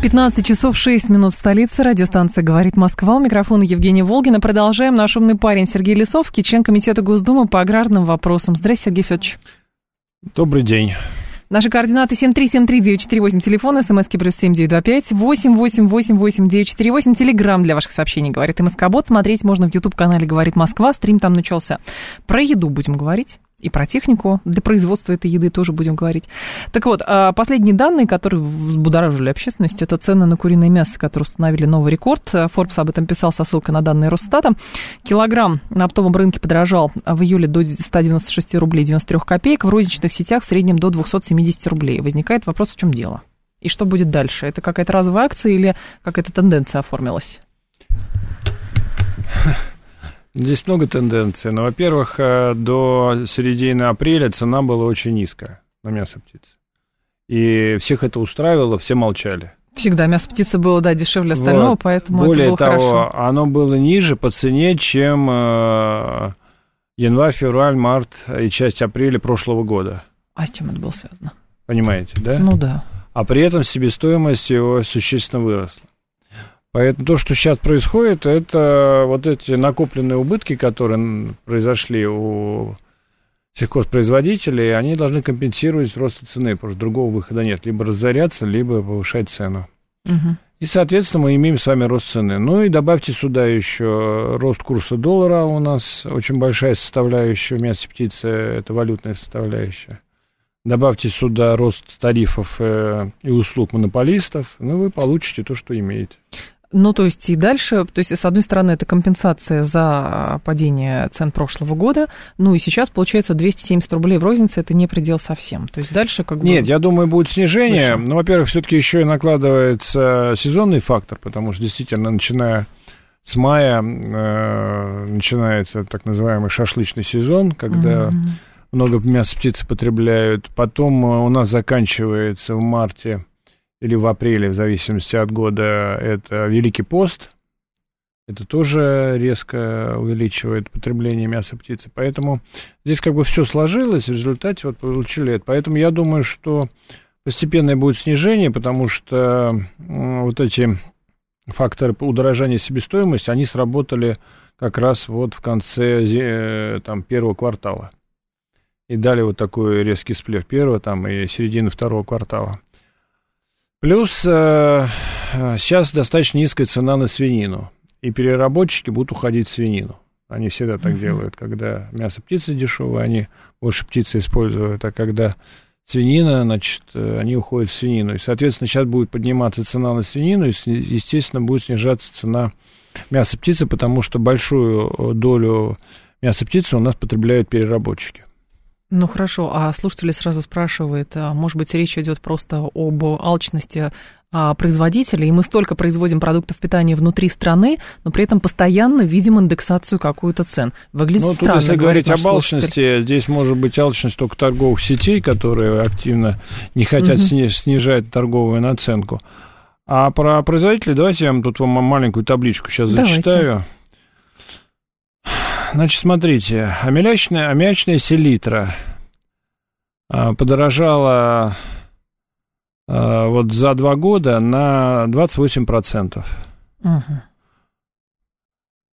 15 часов 6 минут в столице. Радиостанция «Говорит Москва». У микрофона Евгения Волгина. Продолжаем. Наш умный парень Сергей Лисовский, член Комитета Госдумы по аграрным вопросам. Здравствуйте, Сергей Федорович. Добрый день. Наши координаты 7373948, телефон, смски плюс 7925, 8888948, телеграмм для ваших сообщений, говорит МСК-бот. Смотреть можно в YouTube-канале «Говорит Москва», стрим там начался. Про еду будем говорить и про технику для производства этой еды тоже будем говорить. Так вот, а, последние данные, которые взбудоражили общественность, это цены на куриное мясо, которые установили новый рекорд. Forbes об этом писал со ссылкой на данные Росстата. Килограмм на оптовом рынке подорожал в июле до 196 рублей 93 копеек, в розничных сетях в среднем до 270 рублей. Возникает вопрос, в чем дело? И что будет дальше? Это какая-то разовая акция или какая-то тенденция оформилась? Здесь много тенденций. Но, во-первых, э, до середины апреля цена была очень низкая на мясо птицы. И всех это устраивало, все молчали. Всегда мясо птицы было, да, дешевле остального, вот. поэтому Более это было того, хорошо. оно было ниже по цене, чем э, январь, февраль, март и часть апреля прошлого года. А с чем это было связано? Понимаете, да? Ну да. А при этом себестоимость его существенно выросла. Поэтому то, что сейчас происходит, это вот эти накопленные убытки, которые произошли у сельхозпроизводителей, они должны компенсировать рост цены, потому что другого выхода нет. Либо разоряться, либо повышать цену. Угу. И, соответственно, мы имеем с вами рост цены. Ну и добавьте сюда еще рост курса доллара. У нас очень большая составляющая в мясе птицы, это валютная составляющая. Добавьте сюда рост тарифов э, и услуг монополистов, ну, вы получите то, что имеете. Ну, то есть и дальше, то есть, с одной стороны, это компенсация за падение цен прошлого года, ну и сейчас, получается, 270 рублей в рознице, это не предел совсем. То есть дальше как бы... Нет, я думаю, будет снижение. Выше. Ну, во-первых, все-таки еще и накладывается сезонный фактор, потому что действительно, начиная с мая, э, начинается так называемый шашлычный сезон, когда... Mm-hmm много мяса птицы потребляют. Потом э, у нас заканчивается в марте или в апреле, в зависимости от года, это Великий пост. Это тоже резко увеличивает потребление мяса птицы. Поэтому здесь как бы все сложилось, в результате вот получили это. Поэтому я думаю, что постепенное будет снижение, потому что вот эти факторы удорожания себестоимости, они сработали как раз вот в конце э, там, первого квартала. И дали вот такой резкий всплеск первого там и середины второго квартала. Плюс э, сейчас достаточно низкая цена на свинину. И переработчики будут уходить в свинину. Они всегда так делают. Когда мясо птицы дешевое, они больше птицы используют. А когда свинина, значит, э, они уходят в свинину. И, соответственно, сейчас будет подниматься цена на свинину, и, естественно, будет снижаться цена мяса птицы, потому что большую э, долю мяса птицы у нас потребляют переработчики. Ну хорошо, а слушатели сразу спрашивают, а, может быть, речь идет просто об алчности а, производителей, и мы столько производим продуктов питания внутри страны, но при этом постоянно видим индексацию какую-то цен. Выглядит ну, странно, тут, если говорить об слушатель. алчности, здесь может быть алчность только торговых сетей, которые активно не хотят угу. снижать торговую наценку. А про производителей, давайте я вам тут вам маленькую табличку сейчас давайте. зачитаю. Значит, смотрите, аммиачная, аммиачная селитра а, подорожала а, вот за два года на 28%. Угу.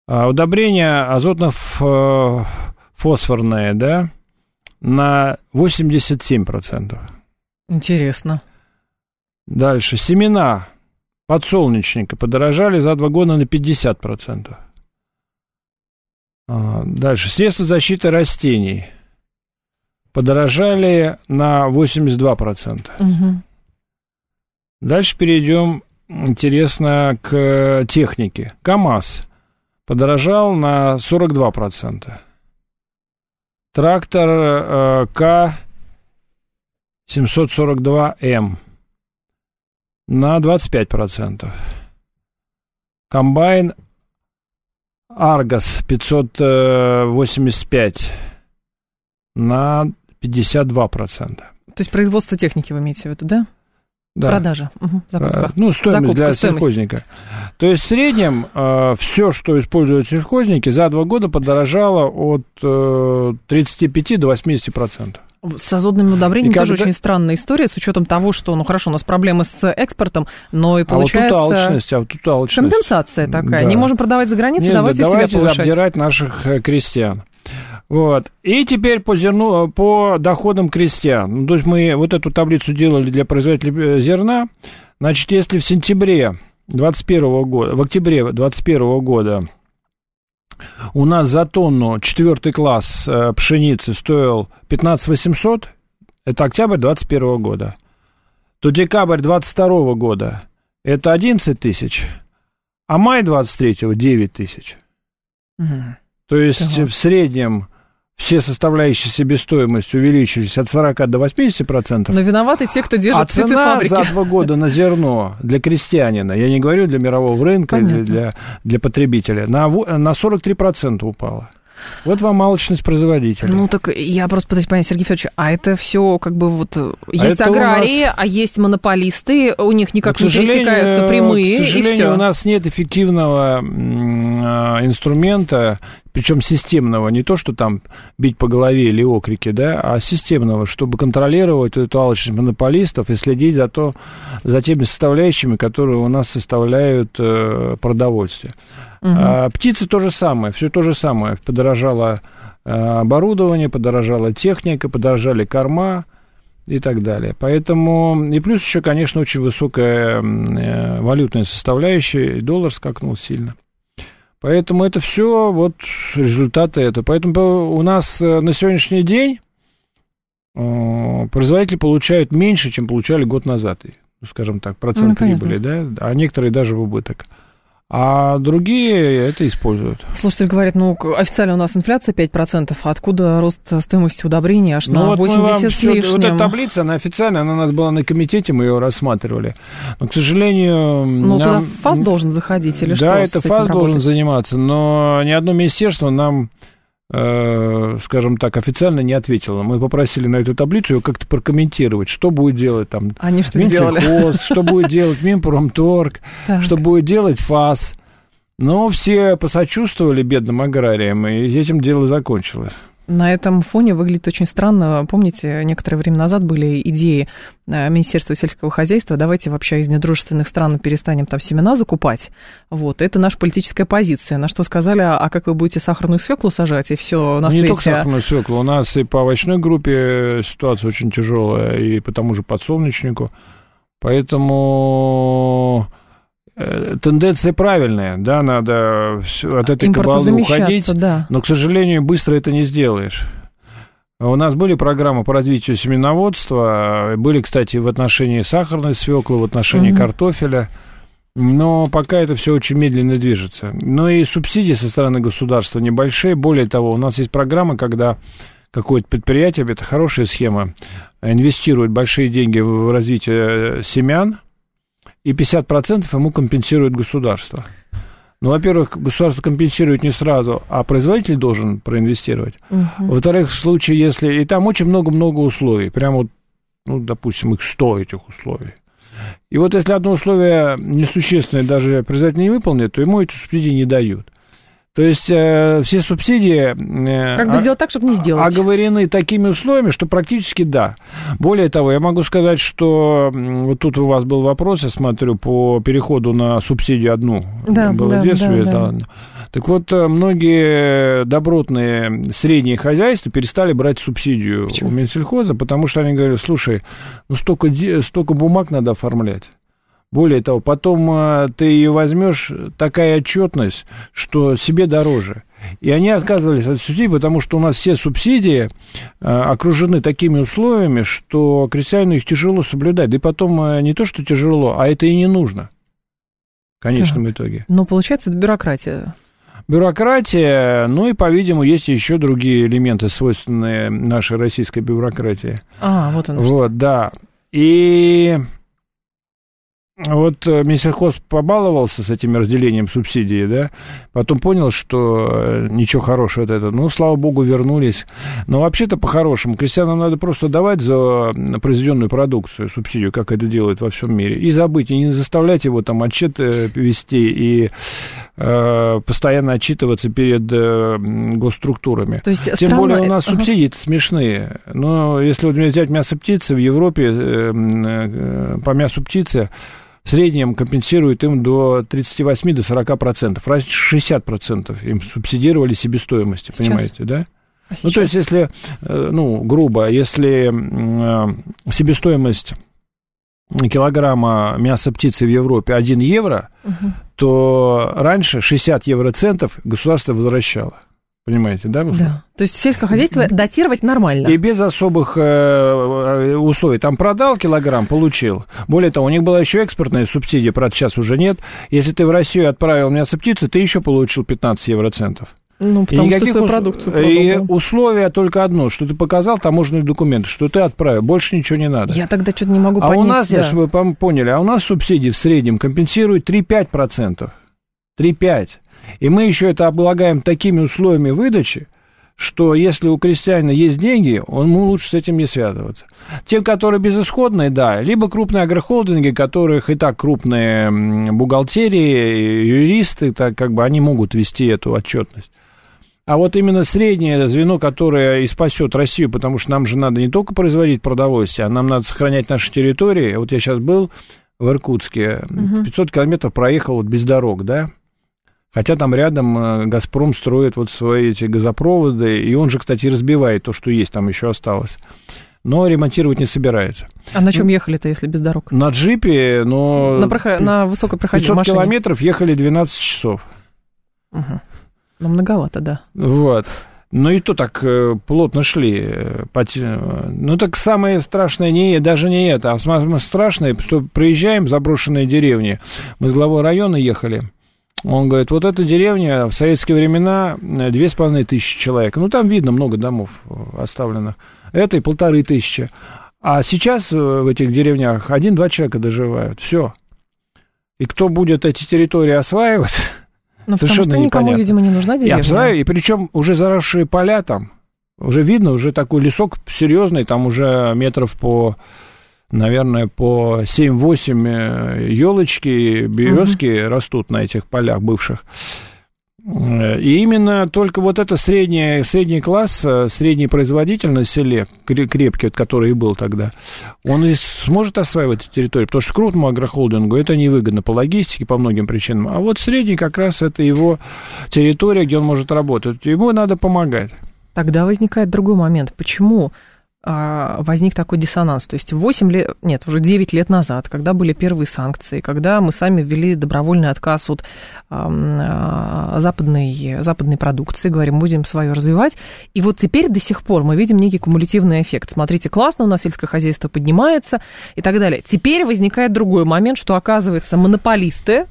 А удобрение азотно-фосфорное, да, на 87%. Интересно. Дальше. Семена подсолнечника подорожали за два года на 50%. А, дальше. Средства защиты растений подорожали на 82%. Угу. Дальше перейдем, интересно, к технике. КАМАЗ подорожал на 42%. Трактор э, К-742М на 25%. Комбайн Аргос 585 на 52%. То есть производство техники вы имеете в виду, да? Да. Продажа. Угу. Закупка. Ну, стоимость Закупка, для стоимость. сельхозника. То есть в среднем э, все, что используют сельхозники, за два года подорожало от э, 35 до 80 процентов. С азотными удобрениями и тоже когда... очень странная история, с учетом того, что, ну хорошо, у нас проблемы с экспортом, но и получается... А вот тут алчность, а вот тут алчность. Компенсация такая. Да. Не можем продавать за границу, Нет, давайте, да, давайте себя повышать. обдирать наших э, крестьян. Вот. И теперь по зерну, по доходам крестьян. Ну, то есть мы вот эту таблицу делали для производителей э, зерна. Значит, если в сентябре 2021 года, в октябре 2021 года у нас за тонну четвертый класс э, пшеницы стоил 15 800, это октябрь 2021 года, то декабрь 2022 года это 11 тысяч, а май 23 9 тысяч. Угу. То есть ага. в среднем все составляющие себестоимость увеличились от 40 до 80 процентов. Но виноваты те, кто держит а цена за два года на зерно для крестьянина, я не говорю для мирового рынка или для, для потребителя, на, на 43 процента упала. Вот вам малочность производителя. Ну, так я просто пытаюсь понять, Сергей Федорович, а это все как бы вот... А есть а аграрии, нас... а есть монополисты, у них никак не пересекаются прямые, К сожалению, и все. у нас нет эффективного а, инструмента, причем системного, не то, что там бить по голове или окрики, да, а системного, чтобы контролировать эту алчность монополистов и следить за, то, за теми составляющими, которые у нас составляют э, продовольствие. Угу. А, птицы то же самое, все то же самое. Подорожало э, оборудование, подорожала техника, подорожали корма и так далее. Поэтому, и плюс еще, конечно, очень высокая э, валютная составляющая, доллар скакнул сильно. Поэтому это все вот результаты этого. Поэтому у нас э, на сегодняшний день э, производители получают меньше, чем получали год назад, скажем так, процент ну, прибыли, да, а некоторые даже в убыток а другие это используют. Слушатели говорят, ну, официально у нас инфляция 5%, а откуда рост стоимости удобрений аж ну, на вот 80 с лишним? Вот эта таблица, она официальная, она у нас была на комитете, мы ее рассматривали. Но, к сожалению... Ну, нам... туда ФАС должен заходить или да, что? Да, это ФАС должен заниматься, но ни одно министерство нам скажем так, официально не ответила. Мы попросили на эту таблицу ее как-то прокомментировать, что будет делать там Они что сделали? что будет делать Минпромторг, что будет делать ФАС. Но все посочувствовали бедным аграриям, и этим дело закончилось. На этом фоне выглядит очень странно. Помните, некоторое время назад были идеи э, Министерства сельского хозяйства, давайте вообще из недружественных стран перестанем там семена закупать. Вот, это наша политическая позиция. На что сказали, а как вы будете сахарную свеклу сажать, и все на Не свете... только сахарную свеклу, у нас и по овощной группе ситуация очень тяжелая, и по тому же подсолнечнику. Поэтому тенденция правильная, да, надо от этой кабалы уходить, да. но, к сожалению, быстро это не сделаешь. У нас были программы по развитию семеноводства, были, кстати, в отношении сахарной свеклы, в отношении угу. картофеля, но пока это все очень медленно движется. Но и субсидии со стороны государства небольшие. Более того, у нас есть программа, когда какое-то предприятие, это хорошая схема, инвестирует большие деньги в развитие семян, и 50% ему компенсирует государство. Ну, во-первых, государство компенсирует не сразу, а производитель должен проинвестировать. Угу. Во-вторых, в случае, если... И там очень много-много условий. Прямо вот, ну, допустим, их 100 этих условий. И вот если одно условие несущественное даже производитель не выполнит, то ему эти субсидии не дают. То есть э, все субсидии... Э, как бы сделать так, чтобы не сделать. Оговорены такими условиями, что практически да. Более того, я могу сказать, что вот тут у вас был вопрос, я смотрю, по переходу на субсидию одну. Да, было да, действие, да, да. Так вот, э, многие добротные средние хозяйства перестали брать субсидию Почему? у Минсельхоза, потому что они говорят, слушай, ну столько, столько бумаг надо оформлять. Более того, потом э, ты ее возьмешь, такая отчетность, что себе дороже. И они отказывались от субсидий, потому что у нас все субсидии э, окружены такими условиями, что крестьянину их тяжело соблюдать. Да и потом э, не то, что тяжело, а это и не нужно в конечном да. итоге. Но получается, это бюрократия. Бюрократия, ну и, по-видимому, есть еще другие элементы, свойственные нашей российской бюрократии. А, вот оно Вот, что. да. И вот э, Минсельхоз побаловался с этим разделением субсидий, да, потом понял, что э, ничего хорошего от этого. Ну, слава богу, вернулись. Но вообще-то по-хорошему крестьянам надо просто давать за произведенную продукцию субсидию, как это делают во всем мире, и забыть, и не заставлять его там отчет э, вести и э, постоянно отчитываться перед э, госструктурами. То есть Тем странно... более у нас субсидии ага. смешные. Но если вот взять мясо птицы в Европе, э, э, по мясу птицы в среднем компенсирует им до 38 до 40 процентов. Раньше 60 процентов им субсидировали себестоимости, Сейчас? понимаете, да? А ну, то есть, если, э, ну, грубо, если э, себестоимость килограмма мяса птицы в Европе 1 евро, угу. то раньше 60 евроцентов государство возвращало. Понимаете, да? Да. То есть сельское хозяйство датировать нормально. И без особых э, условий. Там продал килограмм, получил. Более того, у них была еще экспортная субсидия, правда, сейчас уже нет. Если ты в Россию отправил мясо птицы, ты еще получил 15 евроцентов. Ну, потому и что свою ус... продукцию продал. И условие только одно, что ты показал таможенные документы, что ты отправил, больше ничего не надо. Я тогда что-то не могу а понять. А у нас, да. чтобы вы поняли, а у нас субсидии в среднем компенсируют 3-5%. 3-5%. И мы еще это облагаем такими условиями выдачи, что если у крестьянина есть деньги, он ему лучше с этим не связываться. Тем, которые безысходные, да, либо крупные агрохолдинги, которых и так крупные бухгалтерии, юристы, так как бы они могут вести эту отчетность. А вот именно среднее звено, которое и спасет Россию, потому что нам же надо не только производить продовольствие, а нам надо сохранять наши территории. Вот я сейчас был в Иркутске, 500 километров проехал вот без дорог, да, Хотя там рядом э, «Газпром» строит вот свои эти газопроводы, и он же, кстати, разбивает то, что есть, там еще осталось. Но ремонтировать не собирается. А на чем ехали-то, если без дорог? На джипе, но... На, проход... на высокой проходимой 500 машине. километров ехали 12 часов. Угу. Ну, многовато, да. Вот. Ну и то так э, плотно шли. Ну так самое страшное не даже не это, а самое страшное, что приезжаем в заброшенные деревни. Мы с главой района ехали. Он говорит, вот эта деревня в советские времена э, две с половиной тысячи человек. Ну, там видно много домов э, оставленных. Это и полторы тысячи. А сейчас э, в этих деревнях один-два человека доживают. Все. И кто будет эти территории осваивать, ну, потому что никому, непонятно. видимо, не нужна деревня. Я осваиваю, и причем уже заросшие поля там, уже видно, уже такой лесок серьезный, там уже метров по наверное, по 7-8 елочки, березки угу. растут на этих полях бывших. И именно только вот это средний, средний класс, средний производитель на селе, крепкий, который и был тогда, он и сможет осваивать эти территории, потому что крупному агрохолдингу это невыгодно по логистике, по многим причинам. А вот средний как раз это его территория, где он может работать. Ему надо помогать. Тогда возникает другой момент. Почему возник такой диссонанс. То есть 8 лет, нет, уже 9 лет назад, когда были первые санкции, когда мы сами ввели добровольный отказ от а, западной, западной продукции, говорим, будем свое развивать. И вот теперь до сих пор мы видим некий кумулятивный эффект. Смотрите, классно, у нас сельское хозяйство поднимается и так далее. Теперь возникает другой момент, что оказывается монополисты,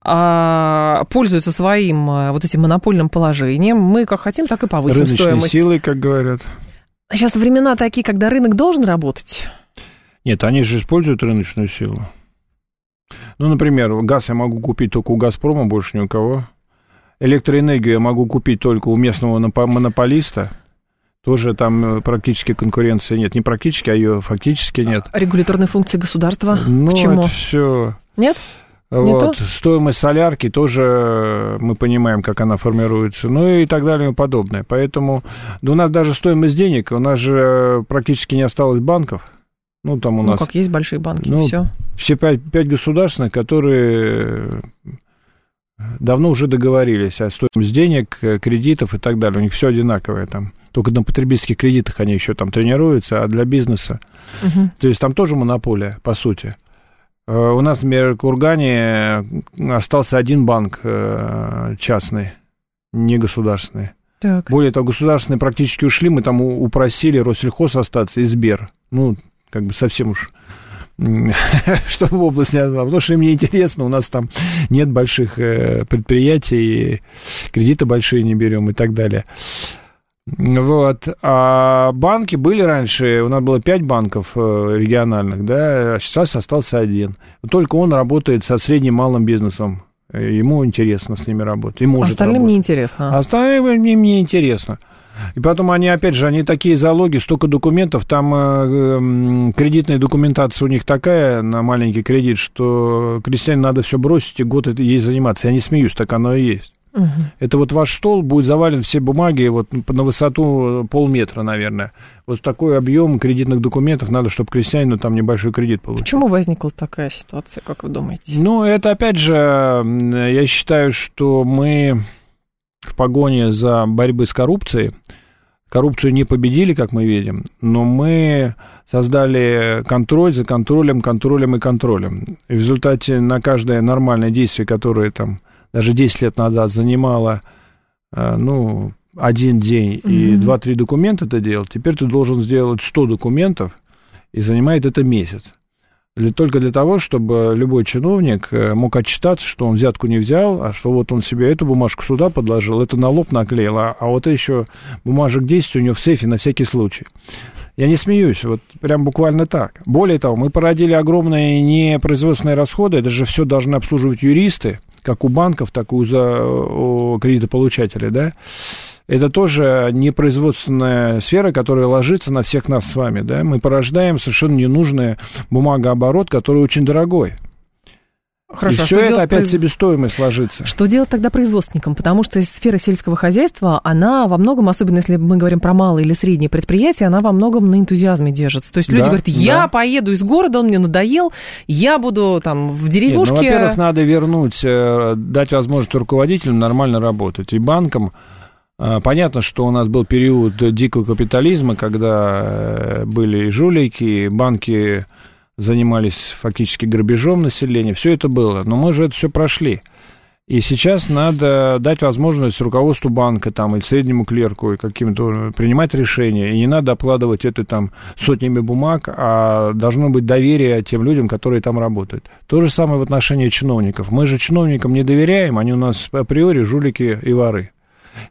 а, пользуются своим вот этим монопольным положением. Мы как хотим, так и повысим Рыночной стоимость. силой, как говорят. Сейчас времена такие, когда рынок должен работать. Нет, они же используют рыночную силу. Ну, например, газ я могу купить только у «Газпрома», больше ни у кого. Электроэнергию я могу купить только у местного монополиста. Тоже там э, практически конкуренции нет. Не практически, а ее фактически нет. А регуляторные функции государства ну, к чему? это все... Нет? Вот. Стоимость солярки тоже мы понимаем, как она формируется, ну и так далее и подобное. Поэтому да у нас даже стоимость денег, у нас же практически не осталось банков. Ну, там у ну, нас... как есть большие банки, ну, все. Все пять, пять государственных, которые давно уже договорились о стоимости денег, кредитов и так далее. У них все одинаковое там. Только на потребительских кредитах они еще там тренируются, а для бизнеса... Угу. То есть там тоже монополия, по сути. Э, у нас, например, в Кургане остался один банк э, частный, не государственный. Так. Более того, государственные практически ушли, мы там упросили Россельхоз остаться и Сбер. Ну, как бы совсем уж чтобы область не отдала, потому что мне интересно, у нас там нет больших э, предприятий, кредиты большие не берем и так далее. Вот. А банки были раньше, у нас было пять банков э, региональных, да, а сейчас остался один. Только он работает со средним малым бизнесом. Ему интересно с ними работать. И может Остальным работать. неинтересно. Остальным мне, мне интересно. И потом они, опять же, они такие залоги, столько документов, там э, кредитная документация у них такая на маленький кредит, что крестьянину надо все бросить и год ей заниматься. Я не смеюсь, так оно и есть. Угу. Это вот ваш стол будет завален все бумаги вот на высоту полметра, наверное. Вот такой объем кредитных документов надо, чтобы крестьянину там небольшой кредит получить. Почему возникла такая ситуация, как вы думаете? Ну, это опять же, я считаю, что мы в погоне за борьбой с коррупцией, коррупцию не победили, как мы видим, но мы создали контроль за контролем, контролем и контролем. И в результате на каждое нормальное действие, которое там даже 10 лет назад занимало, э, ну, один день mm-hmm. и 2-3 документа это делал, теперь ты должен сделать 100 документов, и занимает это месяц. Для, только для того, чтобы любой чиновник э, мог отчитаться, что он взятку не взял, а что вот он себе эту бумажку сюда подложил, это на лоб наклеил, а, а вот еще бумажек 10 у него в сейфе на всякий случай. Я не смеюсь, вот прям буквально так. Более того, мы породили огромные непроизводственные расходы, это же все должны обслуживать юристы, как у банков, так и у, за, у кредитополучателей, да, это тоже непроизводственная сфера, которая ложится на всех нас с вами, да, мы порождаем совершенно ненужный бумагооборот, который очень дорогой. Хорошо, и а все это опять произ... себестоимость ложится. Что делать тогда производственникам? Потому что сфера сельского хозяйства, она во многом, особенно если мы говорим про малые или средние предприятия, она во многом на энтузиазме держится. То есть люди да, говорят, я да. поеду из города, он мне надоел, я буду там в деревушке. Нет, ну, во-первых, надо вернуть, э, дать возможность руководителям нормально работать. И банкам Понятно, что у нас был период дикого капитализма, когда э, были жулики, банки занимались фактически грабежом населения, все это было, но мы же это все прошли. И сейчас надо дать возможность руководству банка там, или среднему клерку и каким-то принимать решения. И не надо обкладывать это там сотнями бумаг, а должно быть доверие тем людям, которые там работают. То же самое в отношении чиновников. Мы же чиновникам не доверяем, они у нас априори жулики и воры.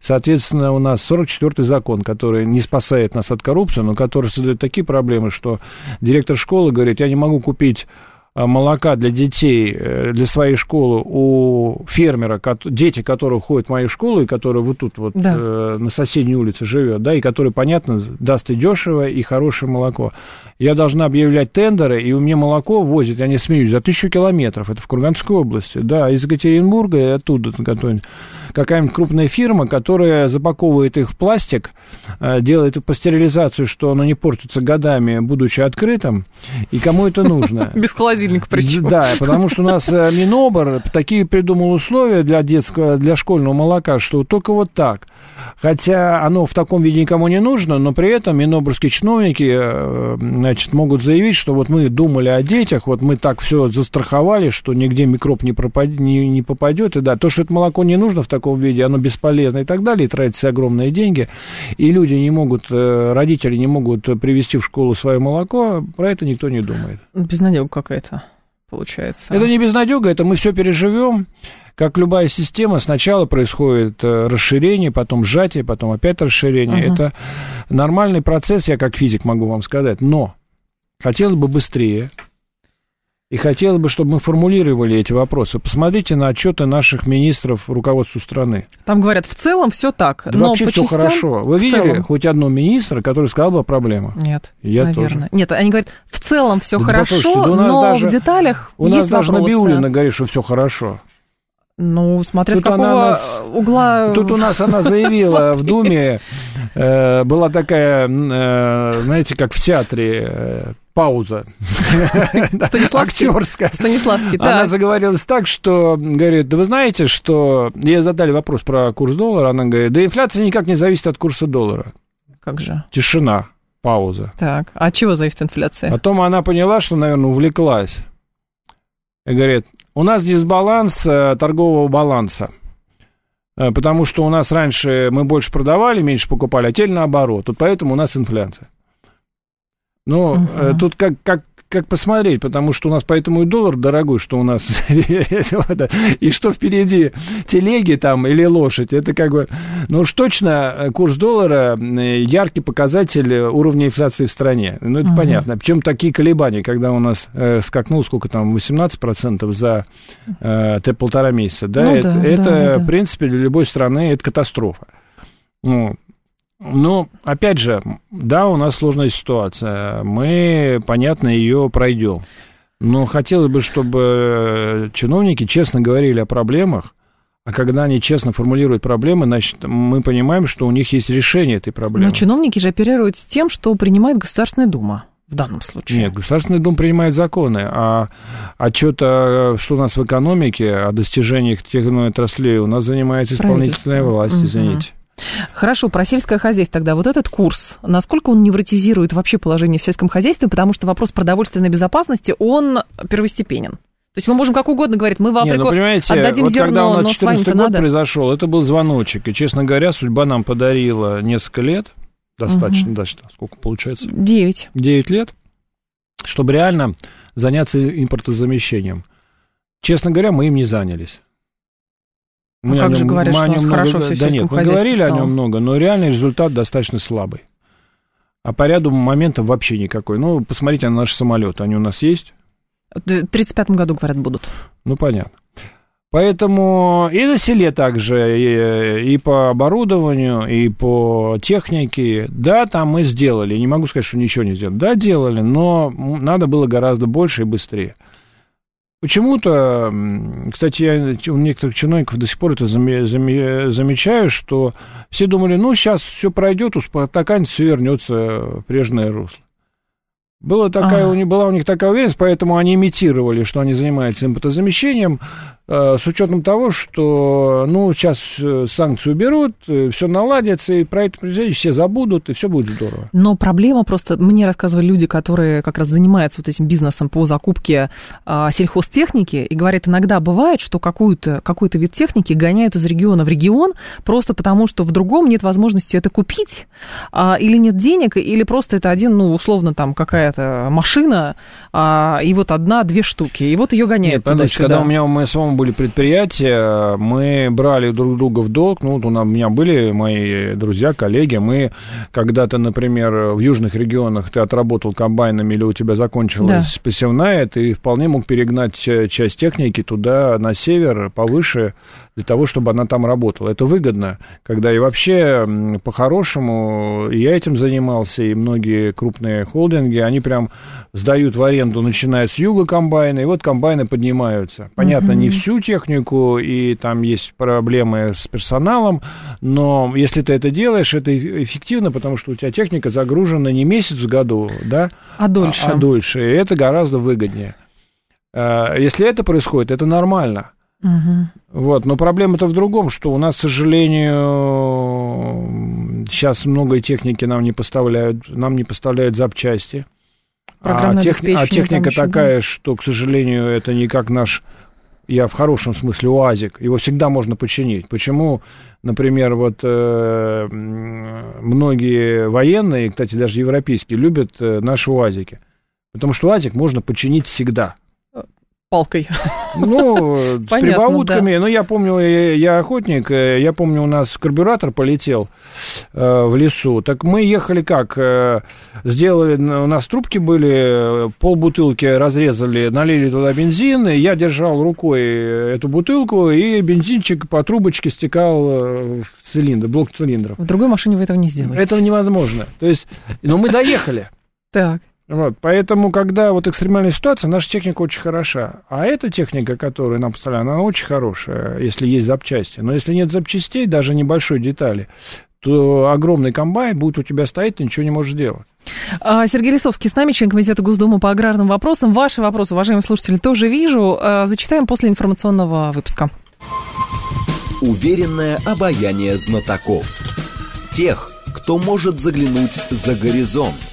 Соответственно, у нас 44-й закон, который не спасает нас от коррупции, но который создает такие проблемы, что директор школы говорит, я не могу купить молока для детей, э, для своей школы у фермера, дети которого ходят в мою школу, и который вот тут вот да. э, на соседней улице живет, да, и который, понятно, даст и дешево, и хорошее молоко. Я должна объявлять тендеры, и у меня молоко возят, я не смеюсь, за тысячу километров, это в Курганской области, да, из Екатеринбурга и оттуда какая-нибудь крупная фирма, которая запаковывает их в пластик, э, делает пастерилизацию, что оно не портится годами, будучи открытым, и кому это нужно? Без холодильник причем. Да, потому что у нас э, Минобр такие придумал условия для детского, для школьного молока, что только вот так. Хотя оно в таком виде никому не нужно, но при этом минобрские чиновники э, значит, могут заявить, что вот мы думали о детях, вот мы так все застраховали, что нигде микроб не, пропад... не, не попадет. И да, то, что это молоко не нужно в таком виде, оно бесполезно и так далее, и тратятся огромные деньги, и люди не могут, э, родители не могут привезти в школу свое молоко, про это никто не думает. Безнадега какая-то получается. Это не безнадега, это мы все переживем. Как любая система, сначала происходит э, расширение, потом сжатие, потом опять расширение. Угу. Это нормальный процесс, я как физик могу вам сказать. Но хотелось бы быстрее, и хотелось бы, чтобы мы формулировали эти вопросы. Посмотрите на отчеты наших министров руководству страны. Там говорят, в целом все так. Да но вообще все хорошо. Вы видели целом... хоть одного министра, который сказал бы проблема? Нет. Я наверное. тоже. Нет, они говорят, в целом все да хорошо, да но даже, в деталях у есть нас даже вопросы. Набиулина говорит, что все хорошо. Ну, смотря тут с какого нас, угла... Тут у нас она заявила в Думе, э, была такая, э, знаете, как в театре, э, пауза актерская. Станиславский, Она заговорилась так, что, говорит, да вы знаете, что... Ей задали вопрос про курс доллара, она говорит, да инфляция никак не зависит от курса доллара. Как же? Тишина, пауза. Так, а от чего зависит инфляция? Потом она поняла, что, наверное, увлеклась. И говорит, у нас дисбаланс торгового баланса. Э, потому что у нас раньше мы больше продавали, меньше покупали, а теперь наоборот. Вот поэтому у нас инфляция. Ну, угу. тут как, как, как посмотреть, потому что у нас поэтому и доллар дорогой, что у нас и что впереди телеги там или лошадь. Это как бы, ну уж точно э, курс доллара яркий показатель уровня инфляции в стране. Ну, это понятно. Причем такие колебания, когда у нас э, скакнул сколько там, 18% за э, полтора месяца, да, ну, это, в принципе, для любой страны это катастрофа. Ну, ну, опять же, да, у нас сложная ситуация. Мы, понятно, ее пройдем. Но хотелось бы, чтобы чиновники честно говорили о проблемах, а когда они честно формулируют проблемы, значит, мы понимаем, что у них есть решение этой проблемы. Но чиновники же оперируют с тем, что принимает Государственная Дума в данном случае. Нет, Государственная Дума принимает законы, а отчет, что у нас в экономике, о достижениях тех или иных отраслей у нас занимается исполнительная власть, извините. Хорошо, про сельское хозяйство тогда. Вот этот курс, насколько он невротизирует вообще положение в сельском хозяйстве, потому что вопрос продовольственной безопасности, он первостепенен. То есть мы можем как угодно говорить, мы в Африку Не, ну, понимаете, отдадим вот зерно, когда у нас но 14 год надо. произошел, это был звоночек. И, честно говоря, судьба нам подарила несколько лет, достаточно, угу. достаточно, сколько получается? Девять. Девять лет, чтобы реально заняться импортозамещением. Честно говоря, мы им не занялись. Мы ну, как нем, же говорят, что у нас хорошо много, все Да нет, мы говорили стало. о нем много, но реальный результат достаточно слабый. А по ряду моментов вообще никакой. Ну, посмотрите на наши самолеты, они у нас есть. В 1935 году, говорят, будут. Ну, понятно. Поэтому и на селе также, и, и по оборудованию, и по технике. Да, там мы сделали. Не могу сказать, что ничего не сделали. Да, делали, но надо было гораздо больше и быстрее. Почему-то, кстати, я у некоторых чиновников до сих пор это замечаю, что все думали, ну, сейчас все пройдет, успокоится, все вернется в прежнее русло. Была, такая, у них, была у них такая уверенность, поэтому они имитировали, что они занимаются импортозамещением, э, с учетом того, что, ну, сейчас э, санкции уберут, э, все наладится, и про это все забудут, и все будет здорово. Но проблема просто, мне рассказывали люди, которые как раз занимаются вот этим бизнесом по закупке а, сельхозтехники, и говорят, иногда бывает, что какую-то, какой-то вид техники гоняют из региона в регион, просто потому что в другом нет возможности это купить, а, или нет денег, или просто это один, ну, условно, там, какая какая-то машина, а, и вот одна-две штуки, и вот ее гоняют Нет, туда когда у меня у моего самого были предприятия, мы брали друг друга в долг, ну, вот у меня были мои друзья, коллеги, мы когда-то, например, в южных регионах ты отработал комбайнами или у тебя закончилась да. посевная, ты вполне мог перегнать часть техники туда, на север, повыше, для того, чтобы она там работала. Это выгодно, когда и вообще по-хорошему я этим занимался, и многие крупные холдинги, они прям сдают в аренду, начиная с юга комбайна, и вот комбайны поднимаются. Понятно, не всю технику, и там есть проблемы с персоналом, но если ты это делаешь, это эффективно, потому что у тебя техника загружена не месяц в году, да, а дольше. А, а дольше, и это гораздо выгоднее. А, если это происходит, это нормально. Угу. Вот, но проблема-то в другом, что у нас, к сожалению, сейчас много техники нам не поставляют, нам не поставляют запчасти. А, тех, а техника еще, такая, да? что, к сожалению, это не как наш, я в хорошем смысле, УАЗик. Его всегда можно починить. Почему, например, вот э, многие военные, кстати, даже европейские, любят э, наши УАЗики? Потому что УАЗик можно починить всегда палкой. Ну, с прибаутками. Да. Ну, я помню, я, я охотник, э, я помню, у нас карбюратор полетел э, в лесу. Так мы ехали как? Э, сделали, у нас трубки были, полбутылки разрезали, налили туда бензин, и я держал рукой эту бутылку, и бензинчик по трубочке стекал э, в цилиндр, блок цилиндров. В другой машине вы этого не сделаете. Этого невозможно. То есть, но мы доехали. Так. Вот, поэтому, когда вот экстремальная ситуация, наша техника очень хороша. А эта техника, которую нам поставляют, она очень хорошая, если есть запчасти. Но если нет запчастей, даже небольшой детали, то огромный комбайн будет у тебя стоять, ты ничего не можешь делать. А, Сергей Лисовский с нами, член Комитета Госдумы по аграрным вопросам. Ваши вопросы, уважаемые слушатели, тоже вижу. А, зачитаем после информационного выпуска. Уверенное обаяние знатоков. Тех, кто может заглянуть за горизонт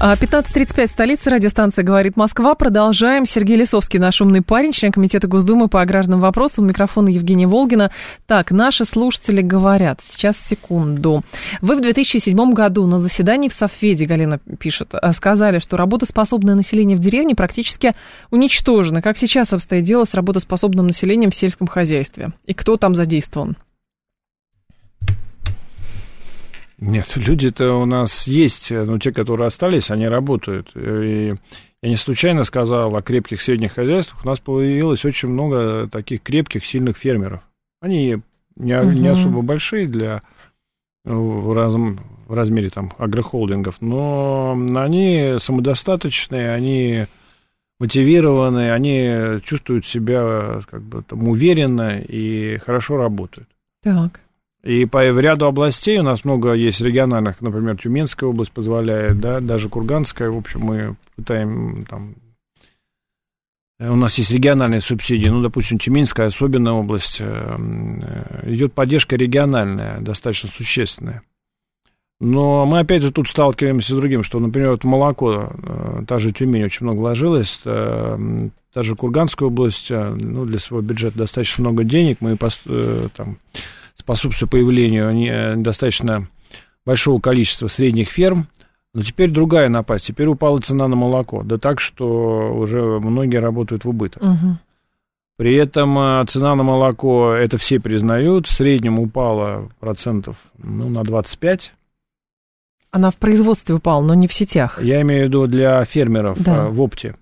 15.35, столица, радиостанция «Говорит Москва». Продолжаем. Сергей Лисовский, наш умный парень, член Комитета Госдумы по аграрным вопросам. У микрофона Евгения Волгина. Так, наши слушатели говорят, сейчас секунду. Вы в 2007 году на заседании в Совфеде, Галина пишет, э, сказали, что работоспособное население в деревне практически уничтожено. Как сейчас обстоит дело с работоспособным населением в сельском хозяйстве? И кто там задействован? Нет, люди-то у нас есть, но те, которые остались, они работают. И я не случайно сказал о крепких средних хозяйствах. У нас появилось очень много таких крепких, сильных фермеров. Они не, угу. не особо большие для в, раз, в размере там агрохолдингов, но они самодостаточные, они мотивированные, они чувствуют себя как бы там уверенно и хорошо работают. Так. И по ряду областей у нас много есть региональных, например, Тюменская область позволяет, да, даже Курганская, в общем, мы пытаем там у нас есть региональные субсидии, ну, допустим, Тюменская особенная область, э, э, идет поддержка региональная, достаточно существенная. Но мы опять же тут сталкиваемся с другим, что, например, вот молоко, э, та же Тюмень очень много вложилась, та же Курганская область, ну, для своего бюджета достаточно много денег, мы там способствуя появлению э, достаточно большого количества средних ферм. Но теперь другая напасть. Теперь упала цена на молоко. Да так, что уже многие работают в убыток. Угу. При этом э, цена на молоко, это все признают, в среднем упала процентов ну, на 25. Она в производстве упала, но не в сетях. Я имею в виду для фермеров да. Э, в опте.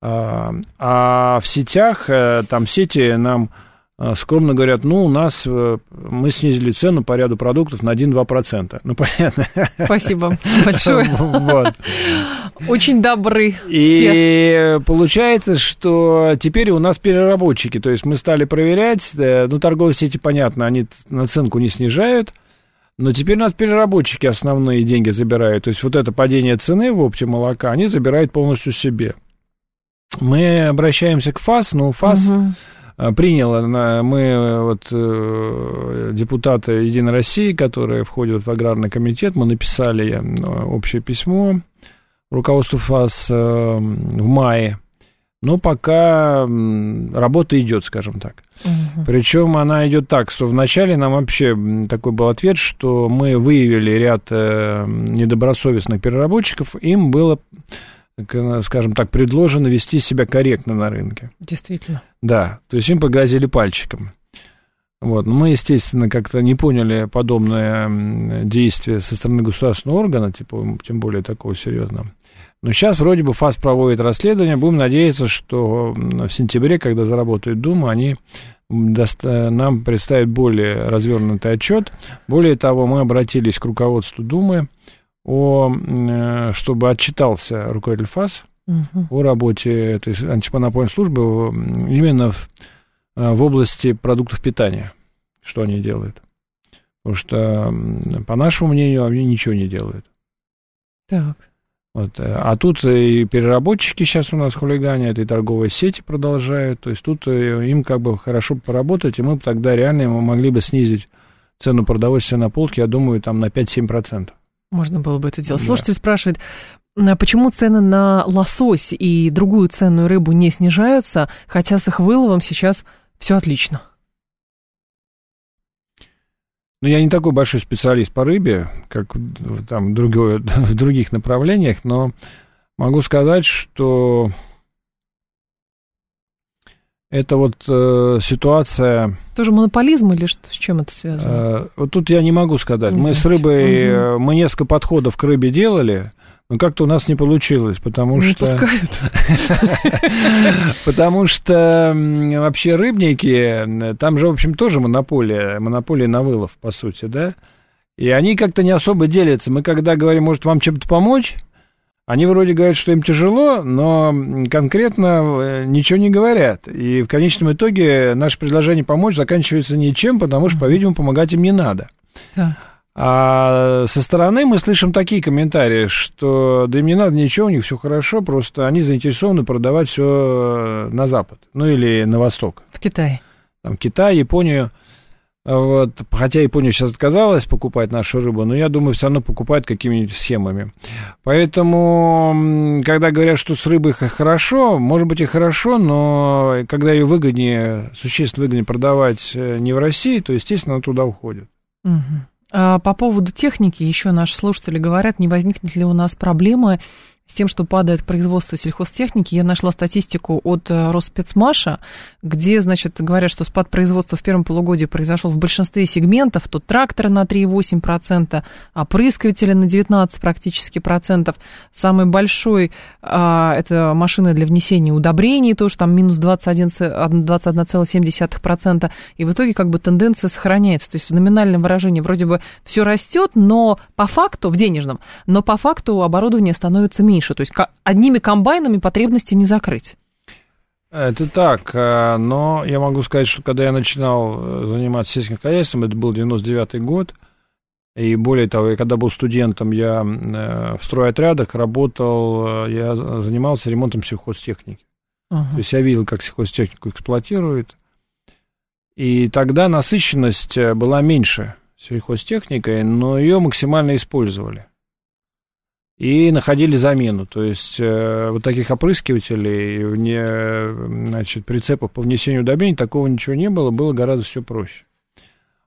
А, а в сетях, там сети нам скромно говорят, ну, у нас, э, мы снизили цену по ряду продуктов на 1-2%. Ну, понятно. Спасибо большое. Вот. Очень добры. И всех. получается, что теперь у нас переработчики, то есть мы стали проверять, э, ну, торговые сети, понятно, они наценку не снижают, но теперь у нас переработчики основные деньги забирают. То есть вот это падение цены в опте молока, они забирают полностью себе. Мы обращаемся к ФАС, но ФАС... Угу приняло, мы вот э, депутаты Единой России, которые входят в аграрный комитет, мы написали э, общее письмо руководству ФАС э, в мае, но пока работа идет, скажем так. Угу. Причем она идет так, что вначале нам вообще такой был ответ, что мы выявили ряд недобросовестных переработчиков, им было скажем так, предложено вести себя корректно на рынке. Действительно. Да, то есть им погрозили пальчиком. Вот. Но мы, естественно, как-то не поняли подобное действие со стороны государственного органа, типа, тем более такого серьезного. Но сейчас вроде бы ФАС проводит расследование. Будем надеяться, что в сентябре, когда заработает Дума, они нам представят более развернутый отчет. Более того, мы обратились к руководству Думы о, э, чтобы отчитался руководитель ФАС угу. о работе этой антимонопольной службы именно в, э, в области продуктов питания, что они делают. Потому что, по нашему мнению, они ничего не делают. Так. Вот. Э, а тут и переработчики сейчас у нас хулиганят, и торговые сети продолжают. То есть тут им как бы хорошо поработать, и мы тогда реально могли бы снизить цену продовольствия на полке, я думаю, там на 5-7%. Можно было бы это делать. Да. Слушатель спрашивает, а почему цены на лосось и другую ценную рыбу не снижаются, хотя с их выловом сейчас все отлично? Ну, я не такой большой специалист по рыбе, как там другое, в других направлениях, но могу сказать, что это вот э, ситуация... Тоже монополизм или что, с чем это связано? Э, вот тут я не могу сказать. Не мы знаете. с рыбой, угу. мы несколько подходов к рыбе делали, но как-то у нас не получилось, потому не что... пускают. Потому что вообще рыбники, там же, в общем, тоже монополия, монополия на вылов, по сути, да? И они как-то не особо делятся. Мы когда говорим, может, вам чем-то помочь, они вроде говорят, что им тяжело, но конкретно э, ничего не говорят. И в конечном итоге наше предложение помочь заканчивается ничем, потому что, по-видимому, помогать им не надо. Да. А со стороны мы слышим такие комментарии, что да им не надо ничего, у них все хорошо, просто они заинтересованы продавать все на Запад, ну или на Восток. В Китае. Там Китай, Японию. Вот, хотя Япония сейчас отказалась покупать нашу рыбу, но я думаю, все равно покупают какими-нибудь схемами. Поэтому, когда говорят, что с рыбой хорошо, может быть и хорошо, но когда ее выгоднее, существенно выгоднее продавать э, не в России, то, естественно, она туда уходит. Угу. А по поводу техники еще наши слушатели говорят, не возникнет ли у нас проблемы с тем, что падает производство сельхозтехники. Я нашла статистику от э, Роспецмаша, где, значит, говорят, что спад производства в первом полугодии произошел в большинстве сегментов. Тут тракторы на 3,8%, опрыскиватели на 19 практически процентов. Самый большой а, это машины для внесения удобрений, тоже там минус 21,7%. И в итоге как бы тенденция сохраняется. То есть в номинальном выражении вроде бы все растет, но по факту, в денежном, но по факту оборудование становится меньше меньше. То есть одними комбайнами потребности не закрыть. Это так, э, но я могу сказать, что когда я начинал э, заниматься сельским хозяйством, это был 99-й год, и более того, я когда был студентом, я э, в стройотрядах работал, я занимался ремонтом сельхозтехники. Uh-huh. То есть я видел, как сельхозтехнику эксплуатируют. И тогда насыщенность была меньше сельхозтехникой, но ее максимально использовали и находили замену. То есть э, вот таких опрыскивателей, вне, значит, прицепов по внесению удобрений, такого ничего не было, было гораздо все проще.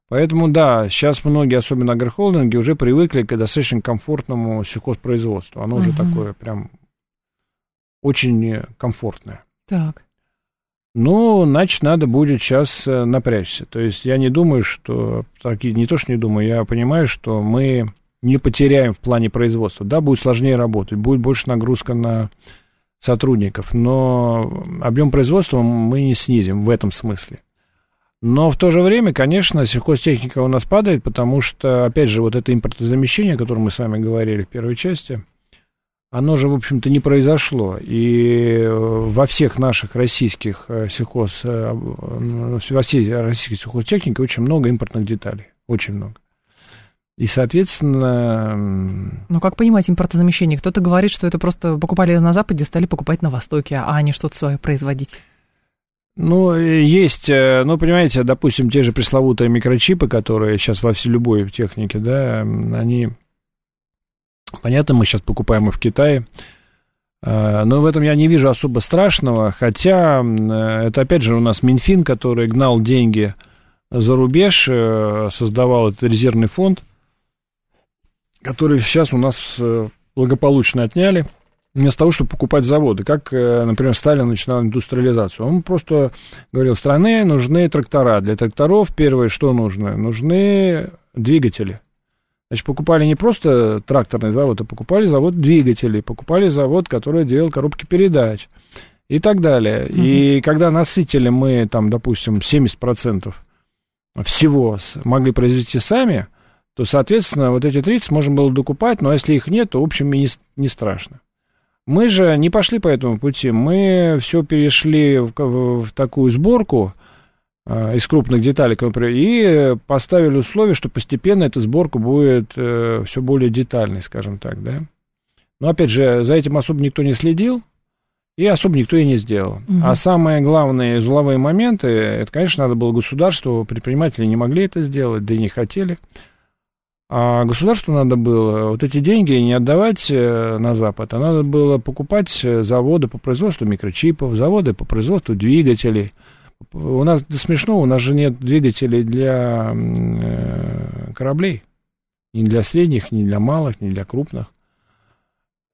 Поэтому, да, сейчас многие, особенно агрохолдинги, уже привыкли к достаточно комфортному сельхозпроизводству. Оно угу. уже такое прям очень комфортное. Так. Ну, значит, надо будет сейчас э, напрячься. То есть я не думаю, что... Не то, что не думаю, я понимаю, что мы не потеряем в плане производства. Да, будет сложнее работать, будет больше нагрузка на сотрудников, но объем производства мы не снизим в этом смысле. Но в то же время, конечно, сельхозтехника у нас падает, потому что, опять же, вот это импортозамещение, о котором мы с вами говорили в первой части, оно же, в общем-то, не произошло. И во всех наших российских э, сельхоз, э, во всей российской сельхозтехнике очень много импортных деталей. Очень много. И, соответственно... Ну, как понимать импортозамещение? Кто-то говорит, что это просто покупали на Западе, стали покупать на Востоке, а они что-то свое производить. Ну, есть, э, ну, понимаете, допустим, те же пресловутые микрочипы, которые сейчас во всей любой технике, да, они, понятно, мы сейчас покупаем их в Китае, э, но в этом я не вижу особо страшного, хотя э, это, опять же, у нас Минфин, который гнал деньги за рубеж, создавал этот резервный фонд, которые сейчас у нас э, благополучно отняли, вместо того, чтобы покупать заводы, как, э, например, Сталин начинал индустриализацию. Он просто говорил, стране нужны трактора. Для тракторов первое, что нужно? Нужны двигатели. Значит, покупали не просто тракторный завод, а покупали завод двигателей, покупали завод, который делал коробки передач и так далее. Mm-hmm. И когда насытили мы, там, допустим, 70% всего могли произвести сами, то, соответственно, вот эти 30 можно было докупать, но ну, а если их нет, то, в общем, не, не страшно. Мы же не пошли по этому пути, мы все перешли в, в, в такую сборку э, из крупных деталей, и поставили условие, что постепенно эта сборка будет э, все более детальной, скажем так, да. Но, опять же, за этим особо никто не следил, и особо никто и не сделал. Угу. А самые главные узловые моменты, это, конечно, надо было государству, предприниматели не могли это сделать, да и не хотели. А государству надо было вот эти деньги не отдавать э, на Запад, а надо было покупать э, заводы по производству микрочипов, заводы по производству двигателей. У нас да смешно, у нас же нет двигателей для э, кораблей. Ни для средних, ни для малых, ни для крупных.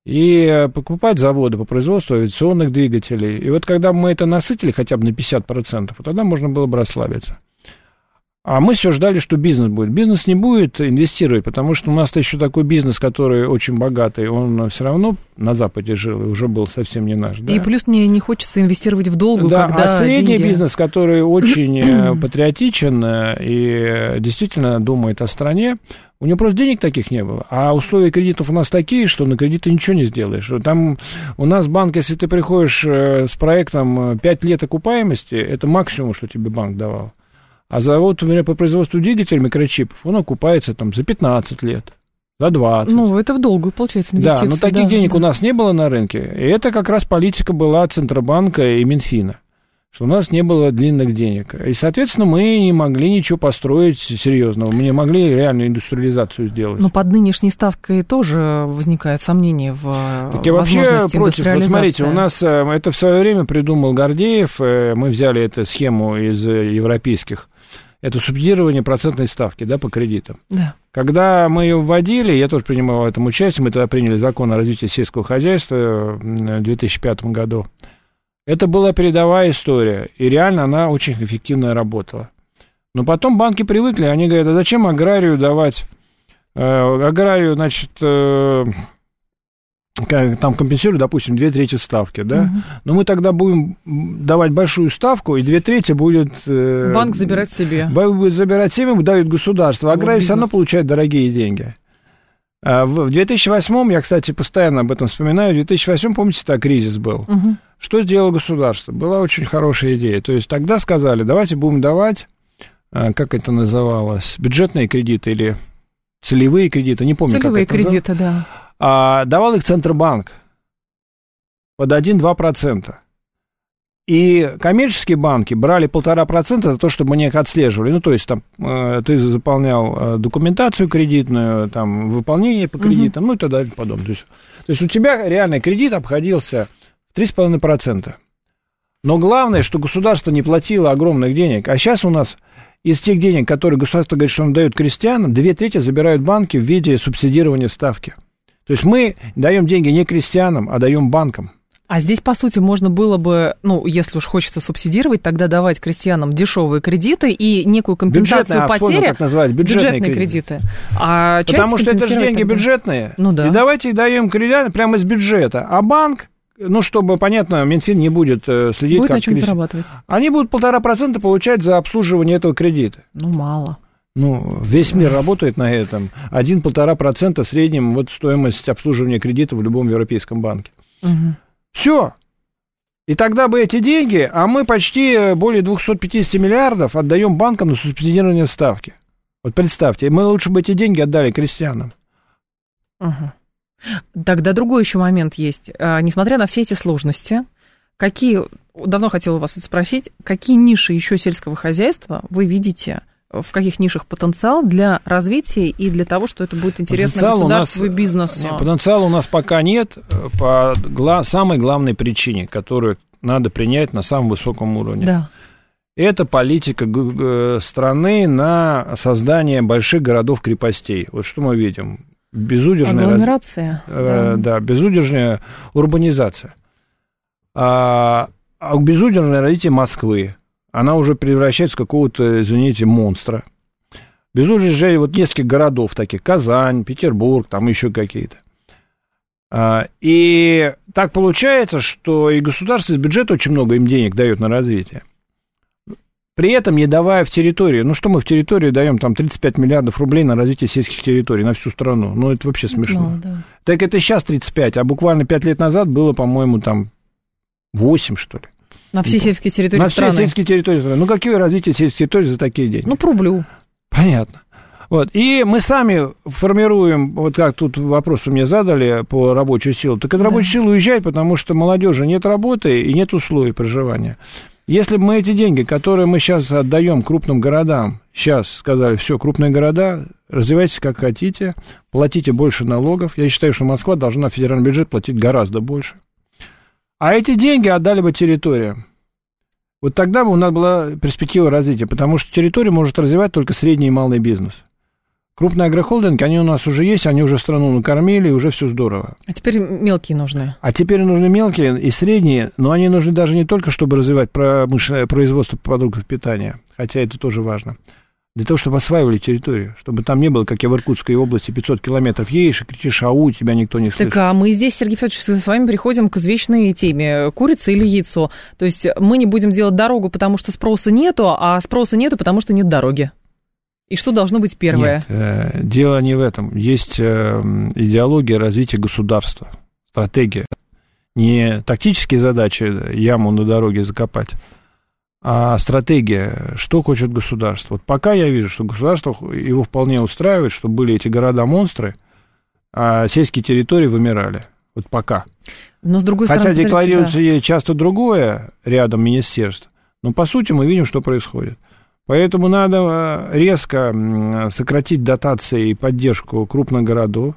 И покупать заводы по производству авиационных двигателей. И вот когда мы это насытили хотя бы на 50%, вот тогда можно было бы расслабиться. А мы все ждали, что бизнес будет. Бизнес не будет инвестировать, потому что у нас-то еще такой бизнес, который очень богатый, он все равно на Западе жил и уже был совсем не наш. Да? И плюс мне не хочется инвестировать в долгу, да, когда а средний деньги... бизнес, который очень э, патриотичен э, и действительно думает о стране, у него просто денег таких не было. А условия кредитов у нас такие, что на кредиты ничего не сделаешь. Там у нас банк, если ты приходишь э, с проектом 5 лет окупаемости, это максимум, что тебе банк давал. А завод, например, по производству двигателей микрочипов, он окупается там за 15 лет, за 20. Ну, это в долгую, получается, инвестиции. Да, но таких да, денег да. у нас не было на рынке. И это как раз политика была Центробанка и Минфина. что у нас не было длинных денег. И, соответственно, мы не могли ничего построить серьезного. Мы не могли реальную индустриализацию сделать. Но под нынешней ставкой тоже возникают сомнения в так я вообще против. Вот смотрите, у нас э, это в свое время придумал Гордеев. Э, мы взяли эту схему из э, европейских. Это субсидирование процентной ставки да, по кредитам. Да. Когда мы ее вводили, я тоже принимал в этом участие, мы тогда приняли закон о развитии сельского хозяйства в 2005 году. Это была передовая история, и реально она очень эффективно работала. Но потом банки привыкли, они говорят, а зачем аграрию давать, э, аграрию, значит, э, там компенсируют, допустим, две трети ставки, да, угу. но мы тогда будем давать большую ставку, и две трети будет... Э, Банк забирать себе. Банк будет забирать себе, дают государство, а аграрий все равно получает дорогие деньги. А в 2008, я, кстати, постоянно об этом вспоминаю, в 2008, помните, так кризис был. Угу. Что сделало государство? Была очень хорошая идея. То есть тогда сказали, давайте будем давать, а, как это называлось, бюджетные кредиты или целевые кредиты, не помню, целевые как это кредиты, да. А, давал их Центробанк под 1-2%. И коммерческие банки брали полтора процента за то, чтобы они их отслеживали. Ну, то есть, там, э, ты заполнял э, документацию кредитную, там, выполнение по кредитам, угу. ну, и так далее, подобное. То есть, то есть, у тебя реальный кредит обходился 3,5%. Но главное, что государство не платило огромных денег. А сейчас у нас из тех денег, которые государство говорит, что он дает крестьянам, две трети забирают банки в виде субсидирования ставки. То есть мы даем деньги не крестьянам, а даем банкам. А здесь, по сути, можно было бы, ну, если уж хочется субсидировать, тогда давать крестьянам дешевые кредиты и некую компенсацию бюджетные, потери. А как назвать? Бюджетные, бюджетные кредиты. кредиты. А Потому что это же деньги тогда... бюджетные. Ну да. И давайте даем кредиты прямо из бюджета. А банк ну, чтобы, понятно, Минфин не будет э, следить, будет как... на чем зарабатывать. Они будут полтора процента получать за обслуживание этого кредита. Ну, мало. Ну, весь мир работает на этом. Один-полтора процента в среднем вот стоимость обслуживания кредита в любом европейском банке. Угу. Все. И тогда бы эти деньги, а мы почти э, более 250 миллиардов отдаем банкам на субсидирование ставки. Вот представьте, мы лучше бы эти деньги отдали крестьянам. Угу. Тогда другой еще момент есть. А, несмотря на все эти сложности, какие, давно хотела вас спросить, какие ниши еще сельского хозяйства вы видите, в каких нишах потенциал для развития и для того, что это будет интересно потенциал государству нас, и бизнесу? Потенциала у нас пока нет по гла- самой главной причине, которую надо принять на самом высоком уровне. Да. Это политика страны на создание больших городов-крепостей. Вот что мы видим безудержная... Агломерация. Раз... Э, да. да, безудержная урбанизация. А, а безудержное развитие Москвы, она уже превращается в какого-то, извините, монстра. Безудержное вот несколько городов таких, Казань, Петербург, там еще какие-то. А, и так получается, что и государство из бюджета очень много им денег дает на развитие при этом не давая в территорию. Ну, что мы в территорию даем, там, 35 миллиардов рублей на развитие сельских территорий на всю страну. Ну, это вообще смешно. Ну, да. Так это сейчас 35, а буквально 5 лет назад было, по-моему, там 8, что ли. На все сельские территории на страны. На все сельские территории страны. Ну, какие развитие сельских территорий за такие деньги? Ну, по рублю. Понятно. Вот. И мы сами формируем, вот как тут вопрос вы мне задали по рабочей силе, так эта рабочая да. сила уезжает, потому что молодежи нет работы и нет условий проживания. Если бы мы эти деньги, которые мы сейчас отдаем крупным городам, сейчас сказали, все, крупные города, развивайтесь как хотите, платите больше налогов. Я считаю, что Москва должна федеральный бюджет платить гораздо больше. А эти деньги отдали бы территориям. Вот тогда бы у нас была перспектива развития, потому что территорию может развивать только средний и малый бизнес. Крупные агрохолдинги, они у нас уже есть, они уже страну накормили, и уже все здорово. А теперь мелкие нужны. А теперь нужны мелкие и средние, но они нужны даже не только, чтобы развивать промышленное производство продуктов питания, хотя это тоже важно, для того, чтобы осваивали территорию, чтобы там не было, как я в Иркутской области, 500 километров едешь и кричишь «Ау», тебя никто не слышит. Так, а мы здесь, Сергей Федорович, с вами переходим к извечной теме «Курица или яйцо?». То есть мы не будем делать дорогу, потому что спроса нету, а спроса нету, потому что нет дороги. И что должно быть первое? Нет, э, дело не в этом. Есть э, идеология развития государства, стратегия. Не тактические задачи яму на дороге закопать, а стратегия, что хочет государство. Вот пока я вижу, что государство его вполне устраивает, что были эти города-монстры, а сельские территории вымирали. Вот пока. Но с другой Хотя стороны, декларируется да. часто другое рядом министерств. Но по сути мы видим, что происходит. Поэтому надо резко сократить дотации и поддержку крупных городов,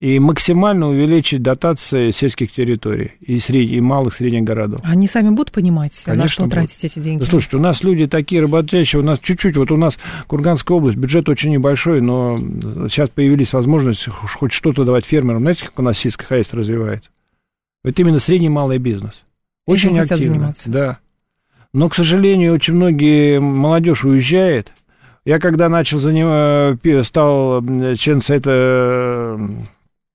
и максимально увеличить дотации сельских территорий и, сред... и малых средних городов. Они сами будут понимать, Конечно, на что будут. тратить эти деньги? Да, слушайте, у нас люди такие работящие, у нас чуть-чуть, вот у нас Курганская область, бюджет очень небольшой, но сейчас появились возможности хоть что-то давать фермерам. Знаете, как у нас сельское хозяйство развивается? Это именно средний и малый бизнес. Очень Этим активно. заниматься. Да. Но, к сожалению, очень многие молодежь уезжает. Я когда начал заниматься, стал членом совета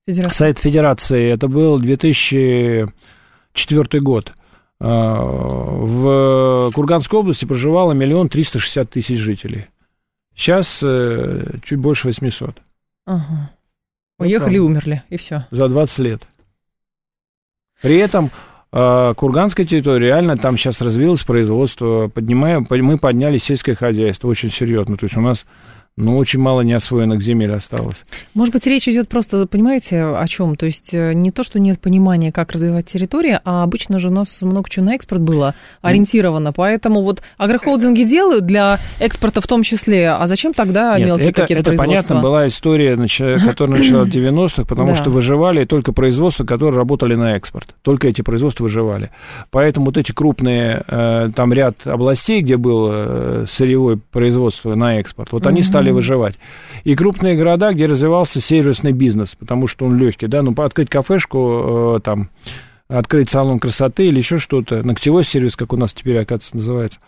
Федерация. Сайт Федерации, это был 2004 год. А, в Курганской области проживало миллион триста шестьдесят тысяч жителей. Сейчас э, чуть больше 800. Ага. Уехали вот умерли, и все. За 20 лет. При этом э, Курганская территория, реально там сейчас развилось производство, поднимаем, мы подняли сельское хозяйство очень серьезно. То есть у нас но очень мало неосвоенных земель осталось. Может быть, речь идет просто, понимаете, о чем? То есть э, не то, что нет понимания, как развивать территорию, а обычно же у нас много чего на экспорт было ориентировано. Mm. Поэтому вот агрохолдинги делают для экспорта в том числе. А зачем тогда нет, мелкие какие-то это понятно, была история, которая начала в 90-х, потому да. что выживали только производства, которые работали на экспорт. Только эти производства выживали. Поэтому вот эти крупные, э, там ряд областей, где было э, сырьевое производство на экспорт, вот mm-hmm. они стали стали выживать. И крупные города, где развивался сервисный бизнес, потому что он легкий, да, ну, открыть кафешку, э, там, открыть салон красоты или еще что-то, ногтевой сервис, как у нас теперь, оказывается, называется.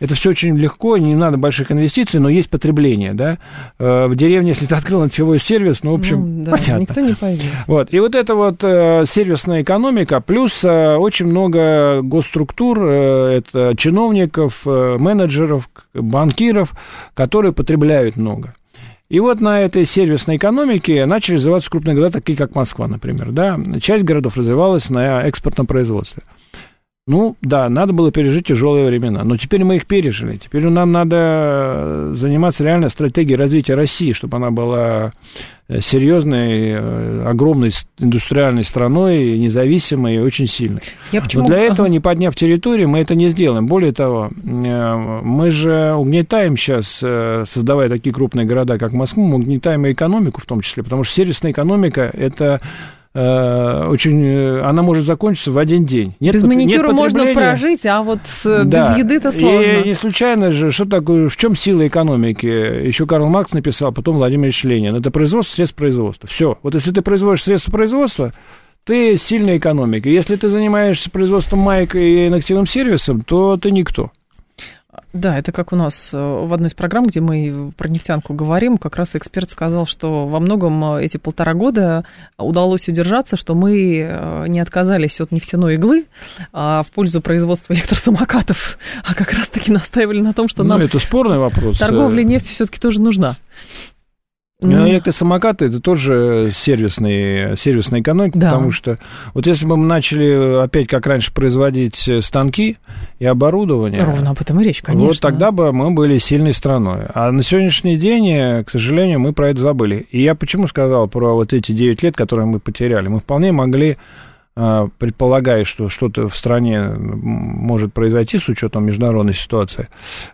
Это все очень легко, не надо больших инвестиций, но есть потребление, да. Э, в деревне, если ты открыл ногтевой сервис, ну, в общем, ну, да, понятно. Никто не пойдет. Вот, и вот эта вот э, сервисная экономика, плюс э, очень много госструктур, это чиновников, менеджеров, банкиров, которые потребляют много. И вот на этой сервисной экономике начали развиваться крупные города, такие как Москва, например. Да? Часть городов развивалась на экспортном производстве. Ну, да, надо было пережить тяжелые времена, но теперь мы их пережили. Теперь нам надо заниматься реально стратегией развития России, чтобы она была э, серьезной, э, огромной индустриальной страной, независимой и очень сильной. Я почему... Но для этого, не подняв территорию, мы это не сделаем. Более того, э, мы же угнетаем сейчас, создавая такие крупные города, как Москву, мы угнетаем и экономику в том числе, потому что сервисная экономика – это Э, очень, э, она может закончиться в один день. Нет, без маникюра нет можно прожить, а вот э, да. без еды это сложно. И не случайно же, что такое, в чем сила экономики? Еще Карл Маркс написал, потом Владимир Ильич Ленин. Это производство средств производства. Все. Вот если ты производишь средства производства, ты сильная экономика. Если ты занимаешься производством майк и ногтевым сервисом, то ты никто. Да, это как у нас э, в одной из программ, где мы про нефтянку говорим, как раз эксперт сказал, что во многом э, эти полтора года удалось удержаться, что мы э, не отказались от нефтяной иглы а в пользу производства электросамокатов, а как раз-таки настаивали на том, что ну, нам... это спорный вопрос. Торговля нефтью все-таки тоже нужна. Ну, электросамокаты это тоже сервисные, сервисная экономика, да. потому что вот если бы мы начали опять, как раньше, производить станки и оборудование... Ровно об этом и речь, конечно. Вот тогда бы мы были сильной страной. А на сегодняшний день, к сожалению, мы про это забыли. И я почему сказал про вот эти 9 лет, которые мы потеряли? Мы вполне могли предполагая, что что-то в стране может произойти с учетом международной ситуации,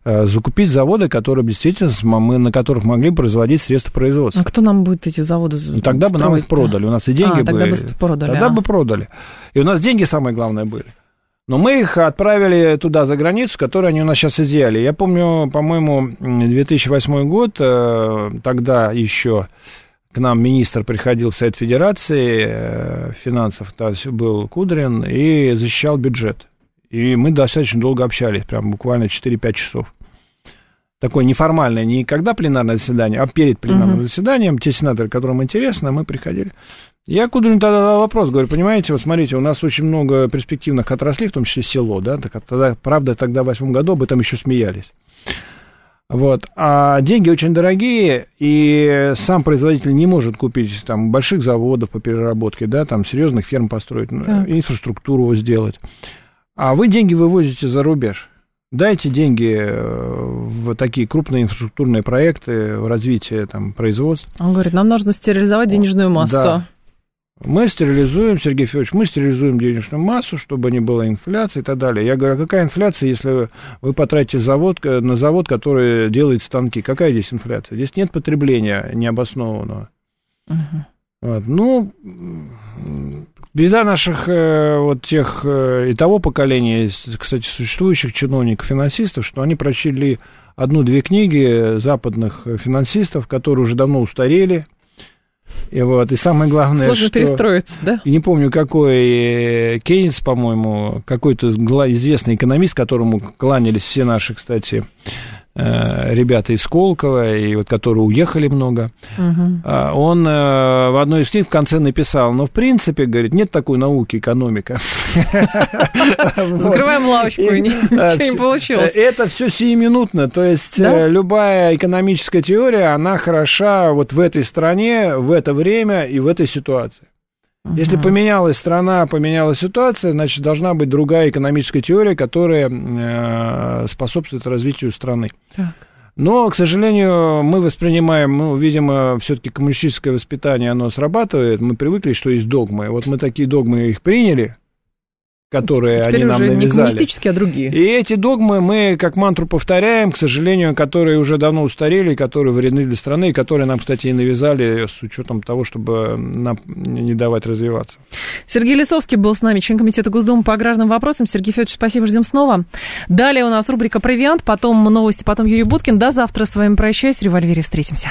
а, закупить заводы, которые действительно мы, на которых могли производить средства производства. А кто нам будет эти заводы ну, Тогда бы нам их продали. У нас и деньги а, тогда бы продали. Тогда а. бы продали. И у нас деньги, самое главное, были. Но мы их отправили туда, за границу, которые они у нас сейчас изъяли. Я помню, по-моему, 2008 год, э, тогда еще к нам министр приходил в Совет Федерации э, финансов, то есть был Кудрин, и защищал бюджет. И мы достаточно долго общались, прям буквально 4-5 часов. Такое неформальное, не когда пленарное заседание, а перед пленарным uh-huh. заседанием. Те сенаторы, которым интересно, мы приходили. Я Кудрин тогда задал вопрос, говорю, понимаете, вот смотрите, у нас очень много перспективных отраслей, в том числе село, да, так, тогда, правда, тогда в восьмом году об этом еще смеялись. Вот. А деньги очень дорогие, и сам производитель не может купить там больших заводов по переработке, да, там серьезных ферм построить, ну, так. инфраструктуру сделать. А вы деньги вывозите за рубеж. Дайте деньги э, в такие крупные инфраструктурные проекты, в развитие там, производства. Он говорит, нам нужно стерилизовать денежную массу. Да. Мы стерилизуем, Сергей Федорович, мы стерилизуем денежную массу, чтобы не было инфляции и так далее. Я говорю, а какая инфляция, если вы, вы потратите завод, на завод, который делает станки? Какая здесь инфляция? Здесь нет потребления необоснованного. Угу. Вот. Ну, беда наших э, вот тех э, и того поколения, кстати, существующих чиновников, финансистов, что они прочли одну-две книги западных финансистов, которые уже давно устарели, и вот, и самое главное, Сложно что... перестроиться, да? Не помню, какой Кейнс, по-моему, какой-то известный экономист, которому кланялись все наши, кстати, Э, ребята из Колково, и вот которые уехали много, угу. он э, в одной из книг в конце написал, ну, в принципе, говорит, нет такой науки экономика. Закрываем лавочку, ничего не получилось. Это все сиюминутно, то есть любая экономическая теория, она хороша вот в этой стране, в это время и в этой ситуации. Если поменялась страна, поменялась ситуация, значит, должна быть другая экономическая теория, которая э, способствует развитию страны. Так. Но, к сожалению, мы воспринимаем, ну, видимо, все-таки коммунистическое воспитание, оно срабатывает. Мы привыкли, что есть догмы. Вот мы такие догмы их приняли, которые Теперь они нам уже навязали. не коммунистические, а другие. И эти догмы мы как мантру повторяем, к сожалению, которые уже давно устарели, которые вредны для страны, и которые нам, кстати, и навязали с учетом того, чтобы нам не давать развиваться. Сергей Лисовский был с нами, член комитета Госдумы по аграрным вопросам. Сергей Федорович, спасибо, ждем снова. Далее у нас рубрика «Провиант», потом новости, потом Юрий Буткин. До завтра с вами прощаюсь. В револьвере встретимся.